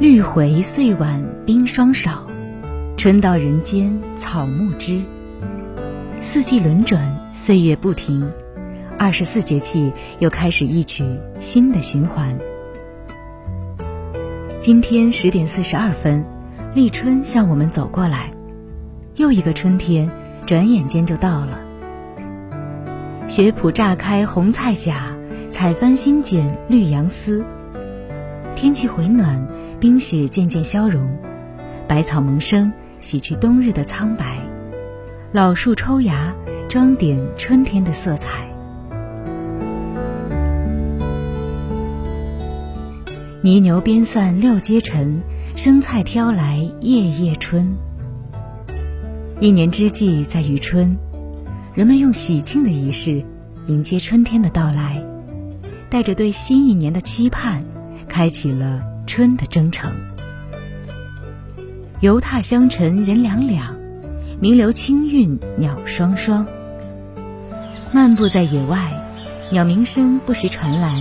绿回岁晚冰霜少，春到人间草木知。四季轮转，岁月不停，二十四节气又开始一曲新的循环。今天十点四十二分，立春向我们走过来，又一个春天，转眼间就到了。雪圃乍开红菜甲，采番新剪绿杨丝。天气回暖，冰雪渐渐消融，百草萌生，洗去冬日的苍白，老树抽芽，装点春天的色彩。泥牛边散六阶尘，生菜挑来夜夜春。一年之计在于春，人们用喜庆的仪式迎接春天的到来，带着对新一年的期盼。开启了春的征程。游踏香尘人两两，名留青韵鸟双双。漫步在野外，鸟鸣声不时传来，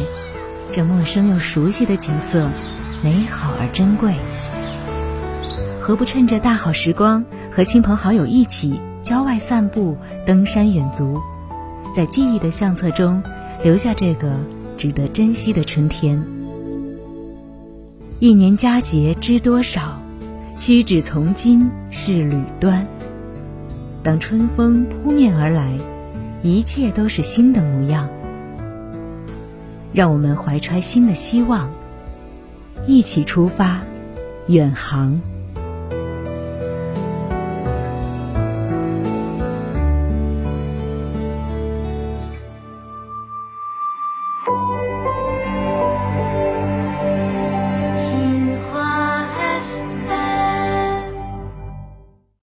这陌生又熟悉的景色，美好而珍贵。何不趁着大好时光，和亲朋好友一起郊外散步、登山远足，在记忆的相册中留下这个值得珍惜的春天。一年佳节知多少，屈指从今是旅端。当春风扑面而来，一切都是新的模样。让我们怀揣新的希望，一起出发，远航。